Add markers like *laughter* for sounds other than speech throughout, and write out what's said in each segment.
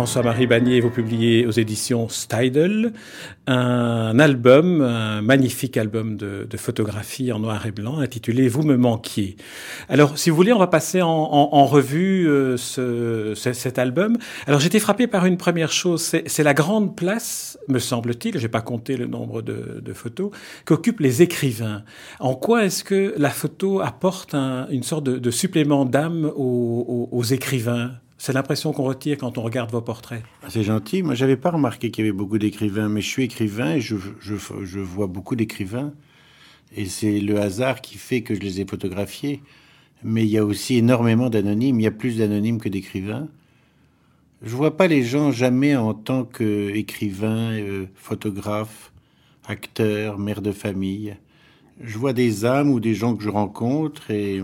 François-Marie Bagné, vous publiez aux éditions Steidel un album, un magnifique album de, de photographie en noir et blanc intitulé Vous me manquiez. Alors, si vous voulez, on va passer en, revue euh, ce, cet album. Alors, j'étais frappé par une première chose, c'est la grande place, me semble-t-il, je n'ai pas compté le nombre de, photos, qu'occupent les écrivains. En quoi est-ce que la photo apporte un, une sorte de, supplément d'âme aux écrivains? C'est l'impression qu'on retire quand on regarde vos portraits. C'est gentil. Moi, j'avais pas remarqué qu'il y avait beaucoup d'écrivains, mais je suis écrivain et je, je, je vois beaucoup d'écrivains. Et c'est le hasard qui fait que je les ai photographiés. Mais il y a aussi énormément d'anonymes. Il y a plus d'anonymes que d'écrivains. Je vois pas les gens jamais en tant qu'écrivain, euh, photographe, acteur, mère de famille. Je vois des âmes ou des gens que je rencontre et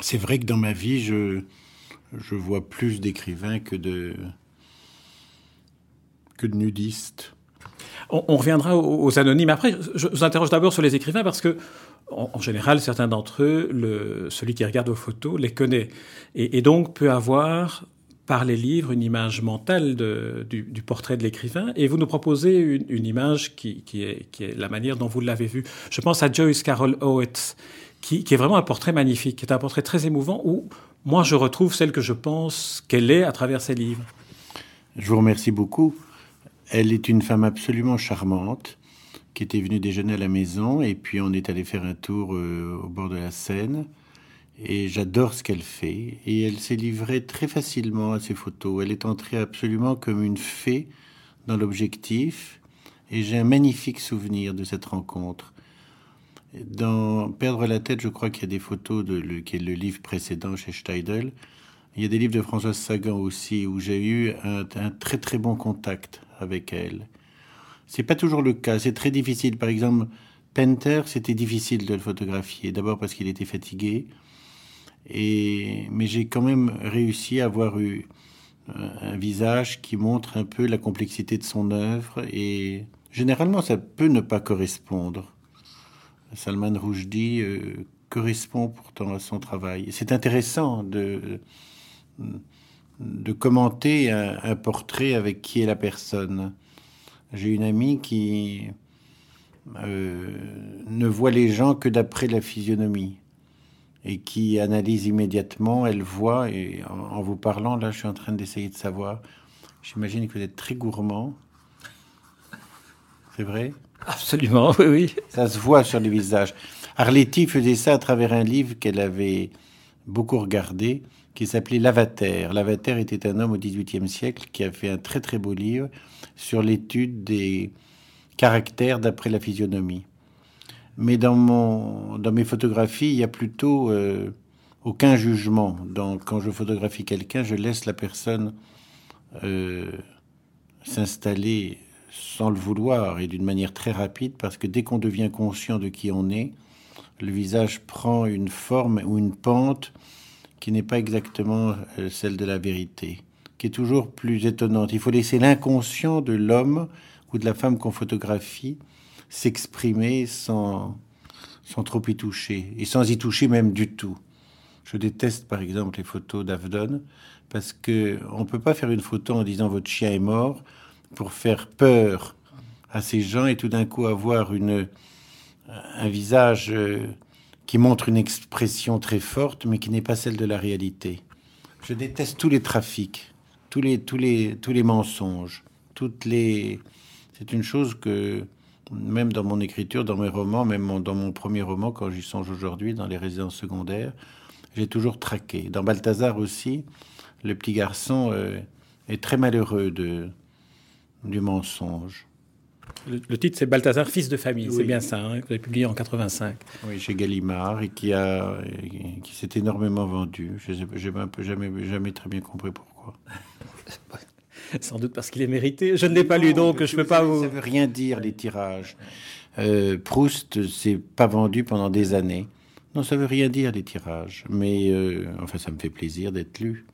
c'est vrai que dans ma vie, je, je vois plus d'écrivains que de que de nudistes. On, reviendra aux, aux, anonymes. Après, je vous interroge d'abord sur les écrivains parce que, en, général, certains d'entre eux, celui qui regarde vos photos les connaît et, donc peut avoir par les livres une image mentale du, portrait de l'écrivain et vous nous proposez une, image qui, est, la manière dont vous l'avez vu. Je pense à Joyce Carol Oates qui, qui, est vraiment un portrait magnifique, qui est un portrait très émouvant où moi je retrouve celle que je pense qu'elle est à travers ses livres. Je vous remercie beaucoup. Elle est une femme absolument charmante qui était venue déjeuner à la maison et puis on est allé faire un tour euh, au bord de la Seine et j'adore ce qu'elle fait et elle s'est livrée très facilement à ses photos. Elle est entrée absolument comme une fée dans l'objectif et j'ai un magnifique souvenir de cette rencontre. Dans Perdre la tête, je crois qu'il y a des photos de le, qui est le livre précédent chez Steidel. Il y a des livres de Françoise Sagan aussi où j'ai eu un, très très bon contact avec elle. C'est pas toujours le cas, c'est très difficile. Par exemple, Penter, c'était difficile de le photographier. D'abord parce qu'il était fatigué, et mais j'ai quand même réussi à avoir eu un visage qui montre un peu la complexité de son œuvre et généralement ça peut ne pas correspondre. Salman Rushdie euh, correspond pourtant à son travail. C'est intéressant de, commenter un, un, portrait avec qui est la personne. J'ai une amie qui euh, ne voit les gens que d'après la physionomie et qui analyse immédiatement, elle voit, et en, en vous parlant, là je suis en train d'essayer de savoir, j'imagine que vous êtes très gourmand. C'est vrai? Absolument, oui, oui. Ça se voit sur les visages. Arletty faisait ça à travers un livre qu'elle avait beaucoup regardé, qui s'appelait Lavater. Lavater était un homme au XVIIIe siècle qui a fait un très très beau livre sur l'étude des caractères d'après la physionomie. Mais dans, mon, dans mes photographies, il y a plutôt euh, aucun jugement. Donc, quand je photographie quelqu'un, je laisse la personne euh, s'installer sans le vouloir et d'une manière très rapide, parce que dès qu'on devient conscient de qui on est, le visage prend une forme ou une pente qui n'est pas exactement euh, celle de la vérité, qui est toujours plus étonnante. Il faut laisser l'inconscient de l'homme ou de la femme qu'on photographie s'exprimer sans, sans trop y toucher, et sans y toucher même du tout. Je déteste par exemple les photos d'Avdon, parce que on peut pas faire une photo en disant votre chien est mort, pour faire peur à ces gens et tout d'un coup avoir une, un visage euh, qui montre une expression très forte mais qui n'est pas celle de la réalité. Je déteste tous les trafics, tous les, tous les, tous les mensonges, toutes les... C'est une chose que même dans mon écriture, dans mes romans, même dans mon premier roman, quand j'y songe aujourd'hui, dans les résidences secondaires, j'ai toujours traqué. Dans Balthazar aussi, le petit garçon euh, est très malheureux de, du mensonge. Le, le titre, c'est Balthazar, fils de famille. Oui. C'est bien ça, hein, que vous avez publié en 85. Oui, chez Gallimard, et qui, a, qui s'est énormément vendu. Je n'ai un peu jamais, jamais très bien compris pourquoi. *laughs* Sans doute parce qu'il est mérité. Je ne l'ai pas lu, donc je ne peux pas vous... Ça veut rien dire, les tirages. Euh, Proust s'est pas vendu pendant des années. Non, ça veut rien dire les tirages, mais euh, enfin ça me fait plaisir d'être lu.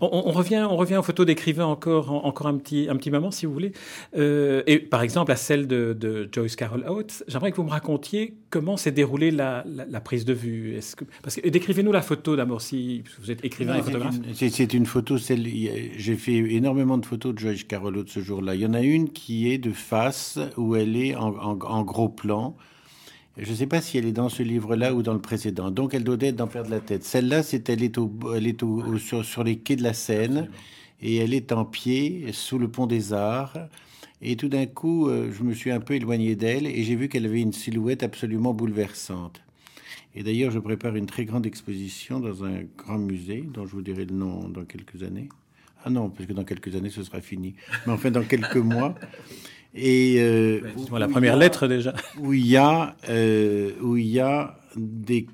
On, revient, on revient aux photos d'écrivains encore, encore un petit, un petit moment, si vous voulez. Euh, et par exemple, à celle de, Joyce Carol Oates, j'aimerais que vous me racontiez comment s'est déroulée la, prise de vue. Est-ce que, parce que décrivez-nous la photo d'abord, si vous êtes écrivain et photographe. C'est une photo. J'ai fait énormément de photos de Joyce Carol Oates ce jour-là. Il y en a une qui est de face, où elle est en gros plan. Je ne sais pas si elle est dans ce livre-là ou dans le précédent. Donc, elle doit être dans Perdre la tête. Celle-là, c'est elle est, au, elle est au, sur, les quais de la Seine et elle est en pied sous le pont des Arts. Et tout d'un coup, euh, je me suis un peu éloigné d'elle et j'ai vu qu'elle avait une silhouette absolument bouleversante. Et d'ailleurs, je prépare une très grande exposition dans un grand musée dont je vous dirai le nom dans quelques années. Ah non, parce que dans quelques années, ce sera fini. Mais enfin, dans quelques mois. *laughs* Et euh, la première lettre déjà. *laughs* Où il y a euh, où il y a des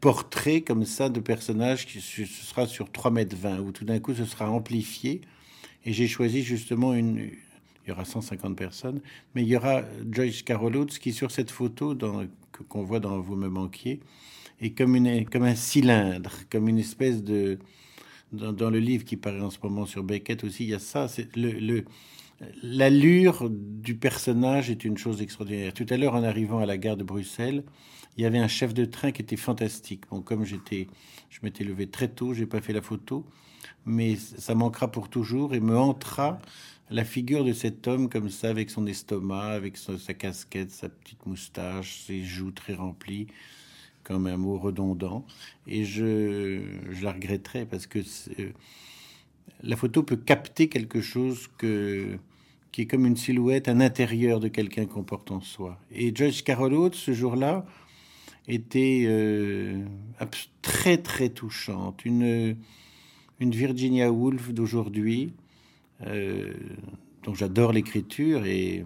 portraits comme ça de personnages qui ce sera sur 3 mètres 20 où tout d'un coup ce sera amplifié et j'ai choisi justement une il y aura 150 personnes mais il y aura Joyce Carol Oates qui sur cette photo qu'on voit dans vous me manquiez est comme une comme un cylindre comme une espèce de dans, dans, le livre qui paraît en ce moment sur Beckett aussi il y a ça c'est le, le L'allure du personnage est une chose extraordinaire. Tout à l'heure, en arrivant à la gare de Bruxelles, il y avait un chef de train qui était fantastique. Bon, comme j'étais, je m'étais levé très tôt, j'ai pas fait la photo, mais ça manquera pour toujours et me hantera la figure de cet homme comme ça, avec son estomac, avec sa, casquette, sa petite moustache, ses joues très remplies, comme un mot redondant. Et je, je la regretterai parce que la photo peut capter quelque chose que qui est comme une silhouette, un intérieur de quelqu'un qu'on porte en soi. Et Joyce Carol Oates, ce jour-là, était euh, très très touchante. Une, une Virginia Woolf d'aujourd'hui, euh, dont j'adore l'écriture et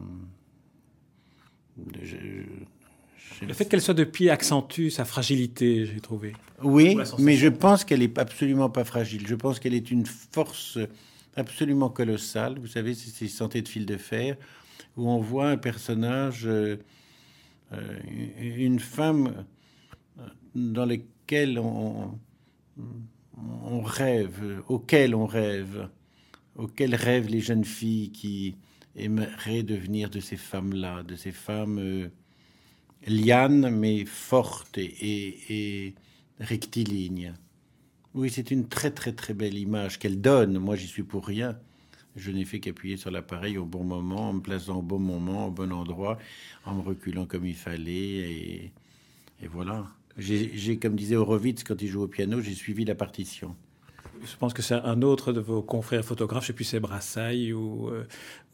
le fait qu'elle soit de pied accentue sa fragilité, j'ai trouvé. Oui, mais je pense qu'elle est absolument pas fragile. Je pense qu'elle est une force absolument colossal. Vous savez, c'est ces santé de fil de fer, où on voit un personnage, euh, euh, une femme euh, dans lesquelles on, rêve, auquel on rêve, auquel rêvent les jeunes filles qui aimeraient devenir de ces femmes-là, de ces femmes lianes mais fortes et rectilignes. Oui, c'est une très très très belle image qu'elle donne. Moi, j'y suis pour rien. Je n'ai fait qu'appuyer sur l'appareil au bon moment, en me plaçant au bon moment, au bon endroit, en me reculant comme il fallait. Et, voilà. J'ai, comme disait Horowitz quand il joue au piano, j'ai suivi la partition. Je pense que c'est un autre de vos confrères photographes, je sais plus, c'est Brassailles ou, euh,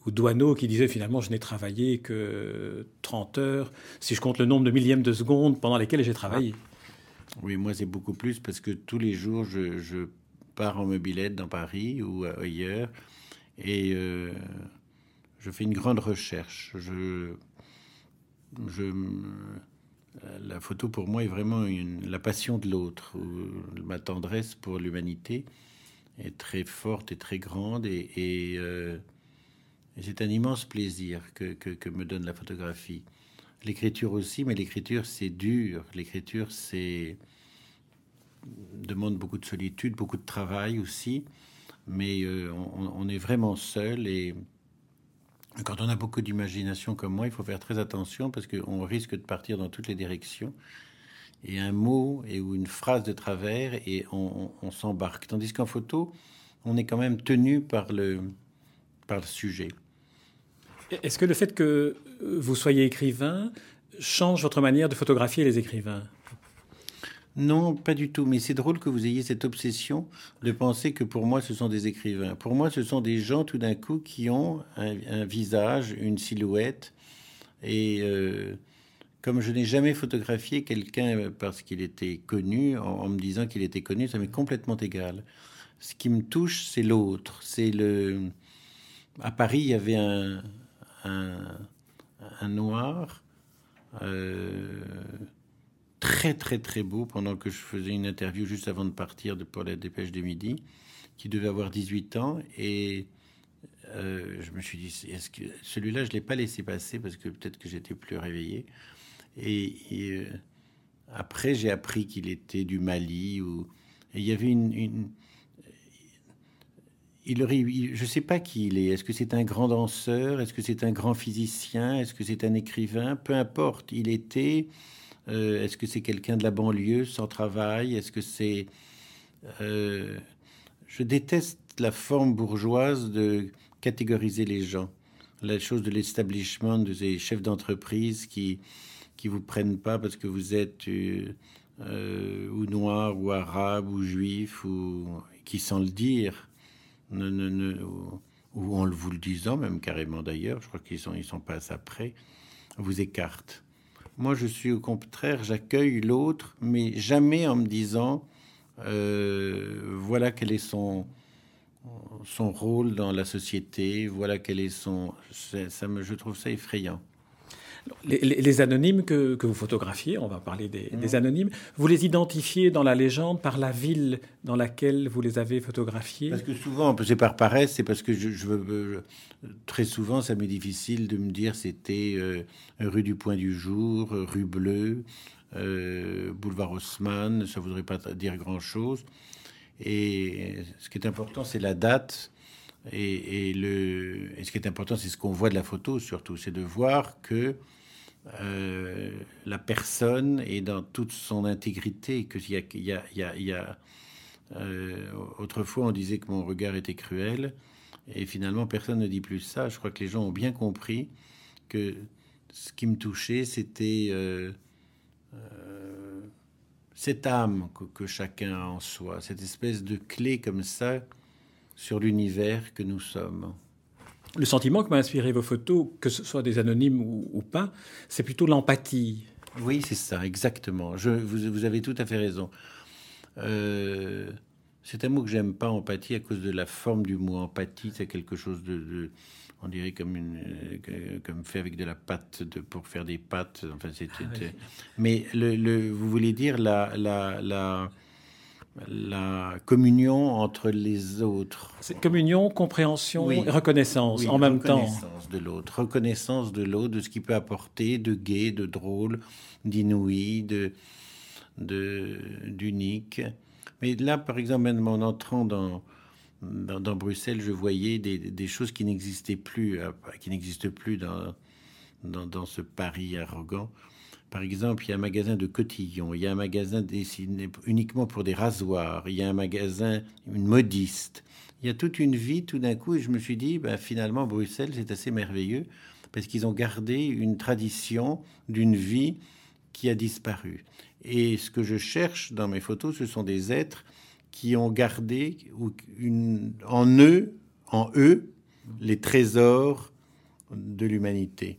ou Douaneau, qui disait finalement, je n'ai travaillé que 30 heures, si je compte le nombre de millièmes de seconde pendant lesquelles j'ai travaillé. Oui, moi c'est beaucoup plus parce que tous les jours je, pars en mobilette dans Paris ou ailleurs et euh, je fais une grande recherche. La photo pour moi est vraiment la passion de l'autre. Ma tendresse pour l'humanité est très forte et très grande et, euh, c'est un immense plaisir que me donne la photographie. L'écriture aussi, mais l'écriture c'est dur. L'écriture c'est demande beaucoup de solitude, beaucoup de travail aussi. Mais euh, on, est vraiment seul et quand on a beaucoup d'imagination comme moi, il faut faire très attention parce qu'on risque de partir dans toutes les directions. Et un mot et ou une phrase de travers et on, on s'embarque. Tandis qu'en photo, on est quand même tenu par le, par le sujet. Est-ce que le fait que vous soyez écrivain change votre manière de photographier les écrivains? Non, pas du tout. Mais c'est drôle que vous ayez cette obsession de penser que pour moi, ce sont des écrivains. Pour moi, ce sont des gens tout d'un coup qui ont un, visage, une silhouette. Et euh, comme je n'ai jamais photographié quelqu'un parce qu'il était connu, en, me disant qu'il était connu, ça m'est complètement égal. Ce qui me touche, c'est l'autre. C'est le. À Paris, il y avait un, un, noir, euh, très très très beau, pendant que je faisais une interview juste avant de partir de, pour la dépêche de midi, qui devait avoir 18 ans. Et euh, je me suis dit, est-ce que celui-là, je l'ai pas laissé passer parce que peut-être que j'étais plus réveillé. Et, euh, après, j'ai appris qu'il était du Mali ou il y avait une, il je sais pas qui il est. Est-ce que c'est un grand danseur? Est-ce que c'est un grand physicien? Est-ce que c'est un écrivain? Peu importe. Il était. Euh, est-ce que c'est quelqu'un de la banlieue sans travail? Est-ce que c'est Je déteste la forme bourgeoise de catégoriser les gens. La chose de l'establishment, de ces chefs d'entreprise qui qui vous prennent pas parce que vous êtes euh, euh, ou noir ou arabe ou juif ou qui sans le dire ou en vous le disant même carrément d'ailleurs, je crois qu'ils sont ils sont pas après, vous écartent. Moi, je suis au contraire, j'accueille l'autre, mais jamais en me disant euh, voilà quel est son son rôle dans la société, voilà quel est son. Ça me, je trouve ça effrayant. Les, anonymes que, vous photographiez, on va parler des, des, anonymes, vous les identifiez dans la légende par la ville dans laquelle vous les avez photographiés? Parce que souvent, c'est par paresse, c'est parce que je, très souvent, ça m'est difficile de me dire c'était euh, rue du Point du Jour, rue Bleue, euh, boulevard Haussmann, ça voudrait pas dire grand-chose. Et ce qui est important, c'est la date. Et, le, ce qui est important, c'est ce qu'on voit de la photo surtout, c'est de voir que euh, la personne est dans toute son intégrité, que y y a, euh, autrefois on disait que mon regard était cruel, et finalement personne ne dit plus ça. Je crois que les gens ont bien compris que ce qui me touchait, c'était euh, cette âme que, chacun a en soi, cette espèce de clé comme ça sur l'univers que nous sommes. Le sentiment que m'a inspiré vos photos, que ce soit des anonymes ou, pas, c'est plutôt l'empathie. Oui, c'est ça, exactement. Je, vous, avez tout à fait raison. Euh, c'est un mot que j'aime pas, empathie, à cause de la forme du mot empathie. C'est quelque chose de, on dirait comme une, comme fait avec de la pâte de, pour faire des pâtes. Enfin, c'était. Ah mais le, vous voulez dire la, la, la, la communion entre les autres. C'est communion, compréhension et reconnaissance en même temps. Reconnaissance de l'autre, reconnaissance de l'autre, de ce qu'il peut apporter, de gai, de drôle, d'inouï, de d'unique. Mais là, par exemple, même en entrant dans dans, Bruxelles, je voyais des, choses qui n'existaient plus, qui n'existent plus dans, dans, ce Paris arrogant. Par exemple, il y a un magasin de cotillons, il y a un magasin dessiné uniquement pour des rasoirs, il y a un magasin, une modiste. Il y a toute une vie tout d'un coup, et je me suis dit, ben, finalement, Bruxelles, c'est assez merveilleux, parce qu'ils ont gardé une tradition d'une vie qui a disparu. Et ce que je cherche dans mes photos, ce sont des êtres qui ont gardé en eux, en eux, les trésors de l'humanité.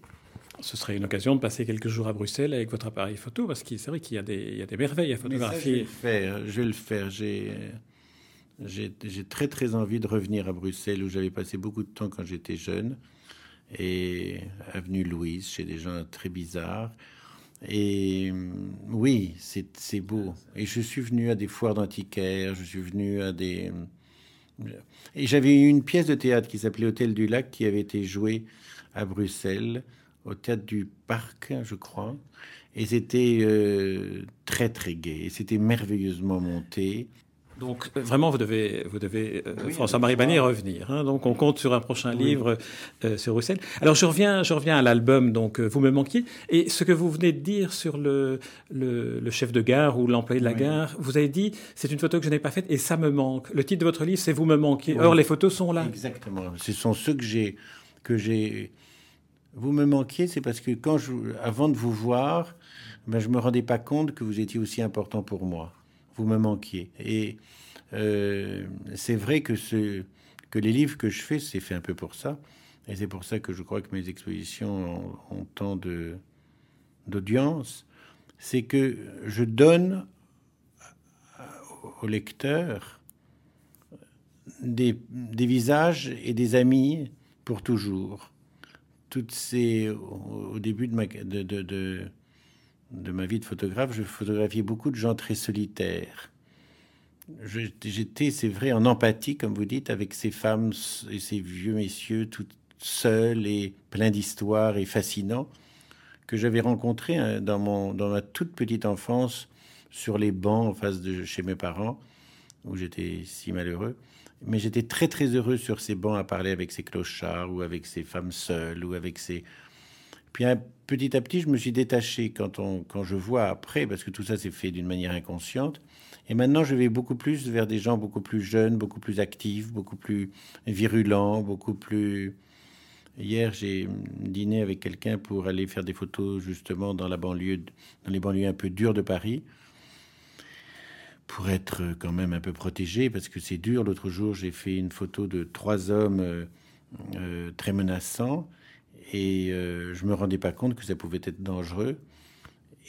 Ce serait une occasion de passer quelques jours à Bruxelles avec votre appareil photo, parce que c'est vrai qu'il y, a des, merveilles à photographier. je vais le faire. Je vais le faire. J'ai, j'ai très très envie de revenir à Bruxelles, où j'avais passé beaucoup de temps quand j'étais jeune, et avenue Louise, chez des gens très bizarres. Et oui, c'est beau. Et je suis venu à des foires d'antiquaires, je suis venu à des... Et j'avais eu une pièce de théâtre qui s'appelait Hôtel du Lac, qui avait été jouée à Bruxelles, au théâtre du Parc, je crois. Et c'était euh, très, très gai. Et c'était merveilleusement monté. Donc euh, vraiment, vous devez, vous devez euh, François-Marie Bannier revenir. Hein. donc on compte sur un prochain livre euh, sur Bruxelles. Alors je reviens, je reviens à l'album. Donc vous me manquiez et ce que vous venez de dire sur le, le, chef de gare ou l'employé de la gare, vous avez dit c'est une photo que je n'ai pas faite et ça me manque. Le titre de votre livre c'est Vous me manquez. Or les photos sont là. Exactement. Ce sont ceux que j'ai que j'ai. Vous me manquiez, c'est parce que quand je, avant de vous voir, ben, je me rendais pas compte que vous étiez aussi important pour moi vous me manquiez. Et euh, c'est vrai que, ce, que les livres que je fais, c'est fait un peu pour ça. Et c'est pour ça que je crois que mes expositions ont, tant de, d'audience. C'est que je donne au lecteur des, des, visages et des amis pour toujours. Toutes ces, au, début de ma, vie de photographe, je photographiais beaucoup de gens très solitaires. j'étais, c'est vrai, en empathie, comme vous dites, avec ces femmes et ces vieux messieurs, tout seuls et pleins d'histoires et fascinants, que j'avais rencontrés hein, dans, mon, dans ma toute petite enfance sur les bancs en face de chez mes parents, où j'étais si malheureux. Mais j'étais très très heureux sur ces bancs à parler avec ces clochards ou avec ces femmes seules ou avec ces... Puis petit à petit, je me suis détaché quand, on, quand je vois après, parce que tout ça s'est fait d'une manière inconsciente. Et maintenant, je vais beaucoup plus vers des gens beaucoup plus jeunes, beaucoup plus actifs, beaucoup plus virulents, beaucoup plus... Hier, j'ai dîné avec quelqu'un pour aller faire des photos justement dans la banlieue, dans les banlieues un peu dures de Paris pour être quand même un peu protégé, parce que c'est dur. L'autre jour, j'ai fait une photo de trois hommes euh, euh, très menaçants, et euh, je me rendais pas compte que ça pouvait être dangereux.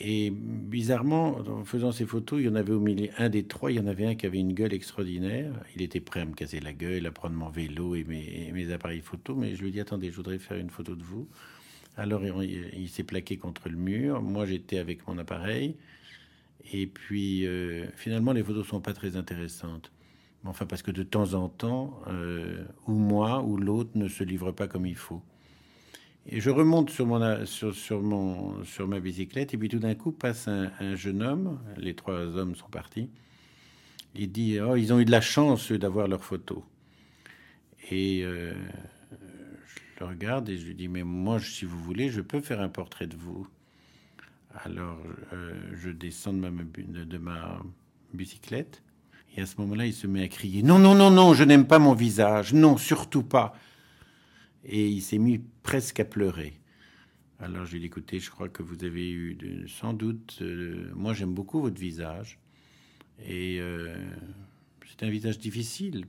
Et bizarrement, en faisant ces photos, il y en avait au milieu, un des trois, il y en avait un qui avait une gueule extraordinaire. Il était prêt à me casser la gueule, à prendre mon vélo et mes, appareils photo, mais je lui ai dit, attendez, je voudrais faire une photo de vous. Alors il s'est plaqué contre le mur. Moi, j'étais avec mon appareil. Et puis, euh, finalement, les photos sont pas très intéressantes. Enfin, parce que de temps en temps, euh, ou moi ou l'autre ne se livre pas comme il faut. Et je remonte sur, mon, sur, sur, ma bicyclette, et puis tout d'un coup passe un, un, jeune homme, les trois hommes sont partis, il dit Oh, ils ont eu de la chance d'avoir leurs photos. Et euh, je le regarde et je lui dis Mais moi, si vous voulez, je peux faire un portrait de vous. Alors, euh, je descends de ma, bicyclette. Et à ce moment-là, il se met à crier Non, non, non, non, je n'aime pas mon visage. Non, surtout pas. Et il s'est mis presque à pleurer. Alors, je dit Écoutez, je crois que vous avez eu sans doute. Euh, moi, j'aime beaucoup votre visage. Et euh, c'est un visage difficile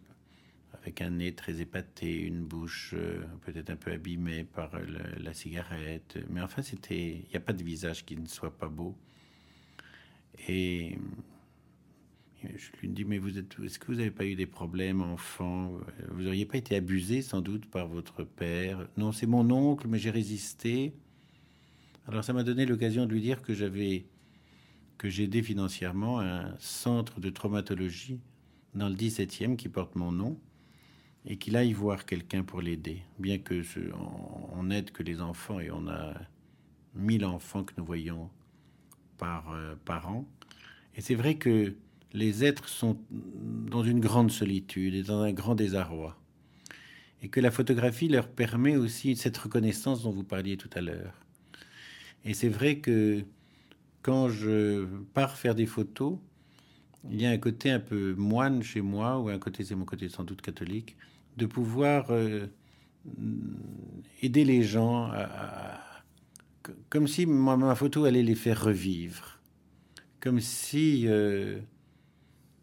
avec un nez très épaté, une bouche euh, peut-être un peu abîmée par la, cigarette. Mais enfin, c'était, il n'y a pas de visage qui ne soit pas beau. Et je lui dis, mais vous êtes, est-ce que vous n'avez pas eu des problèmes enfant? Vous n'auriez pas été abusé sans doute par votre père? Non, c'est mon oncle, mais j'ai résisté. Alors ça m'a donné l'occasion de lui dire que j'avais, que j'aidais financièrement un centre de traumatologie dans le 17e qui porte mon nom et qu'il aille voir quelqu'un pour l'aider. Bien que ce, on, on, aide que les enfants et on a 1000 enfants que nous voyons par, euh, par an. Et c'est vrai que les êtres sont dans une grande solitude et dans un grand désarroi. Et que la photographie leur permet aussi cette reconnaissance dont vous parliez tout à l'heure. Et c'est vrai que quand je pars faire des photos, il y a un côté un peu moine chez moi, ou un côté, c'est mon côté sans doute catholique, de pouvoir euh, aider les gens comme si ma, photo allait les faire revivre, comme si, euh,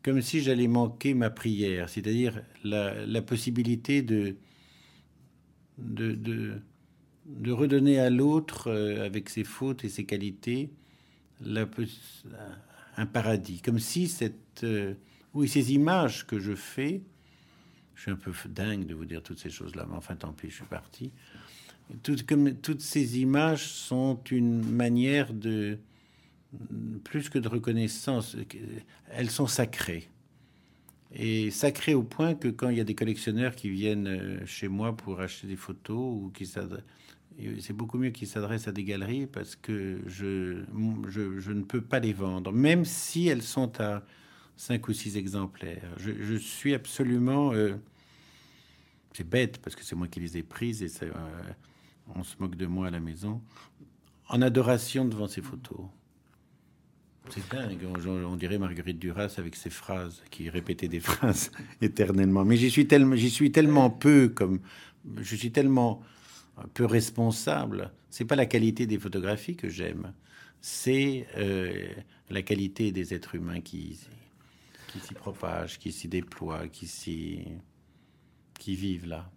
comme si j'allais manquer ma prière, c'est-à-dire la, possibilité de, de, de, redonner à l'autre, euh, avec ses fautes et ses qualités, un paradis, comme si cette, oui, ces images que je fais, je suis un peu dingue de vous dire toutes ces choses-là, mais enfin tant pis, je suis parti. Toutes ces images sont une manière de, plus que de reconnaissance, elles sont sacrées. Et sacrées au point que quand il y a des collectionneurs qui viennent euh, chez moi pour acheter des photos, ou qui c'est beaucoup mieux qu'ils s'adressent à des galeries parce que je, je, ne peux pas les vendre, même si elles sont à cinq ou six exemplaires. Je, suis absolument euh, c'est bête parce que c'est moi qui les ai prises et euh, on se moque de moi à la maison, en adoration devant ces photos. C'est dingue, on, dirait Marguerite Duras avec ses phrases, qui répétait des *laughs* phrases éternellement. Mais j'y suis tellement, j'y suis tellement peu comme, je suis tellement peu responsable. C'est pas la qualité des photographies que j'aime, c'est euh, la qualité des êtres humains qui, qui s'y propagent, qui s'y déploient, qui s'y vivent là.